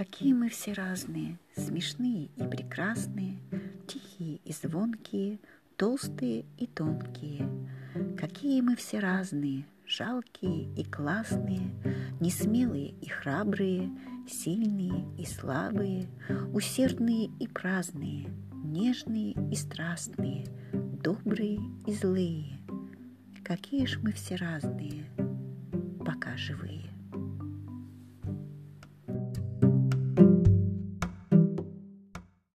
Какие мы все разные, смешные и прекрасные, Тихие и звонкие, толстые и тонкие. Какие мы все разные, жалкие и классные, Несмелые и храбрые, сильные и слабые, Усердные и праздные, нежные и страстные, Добрые и злые. Какие ж мы все разные, пока живые.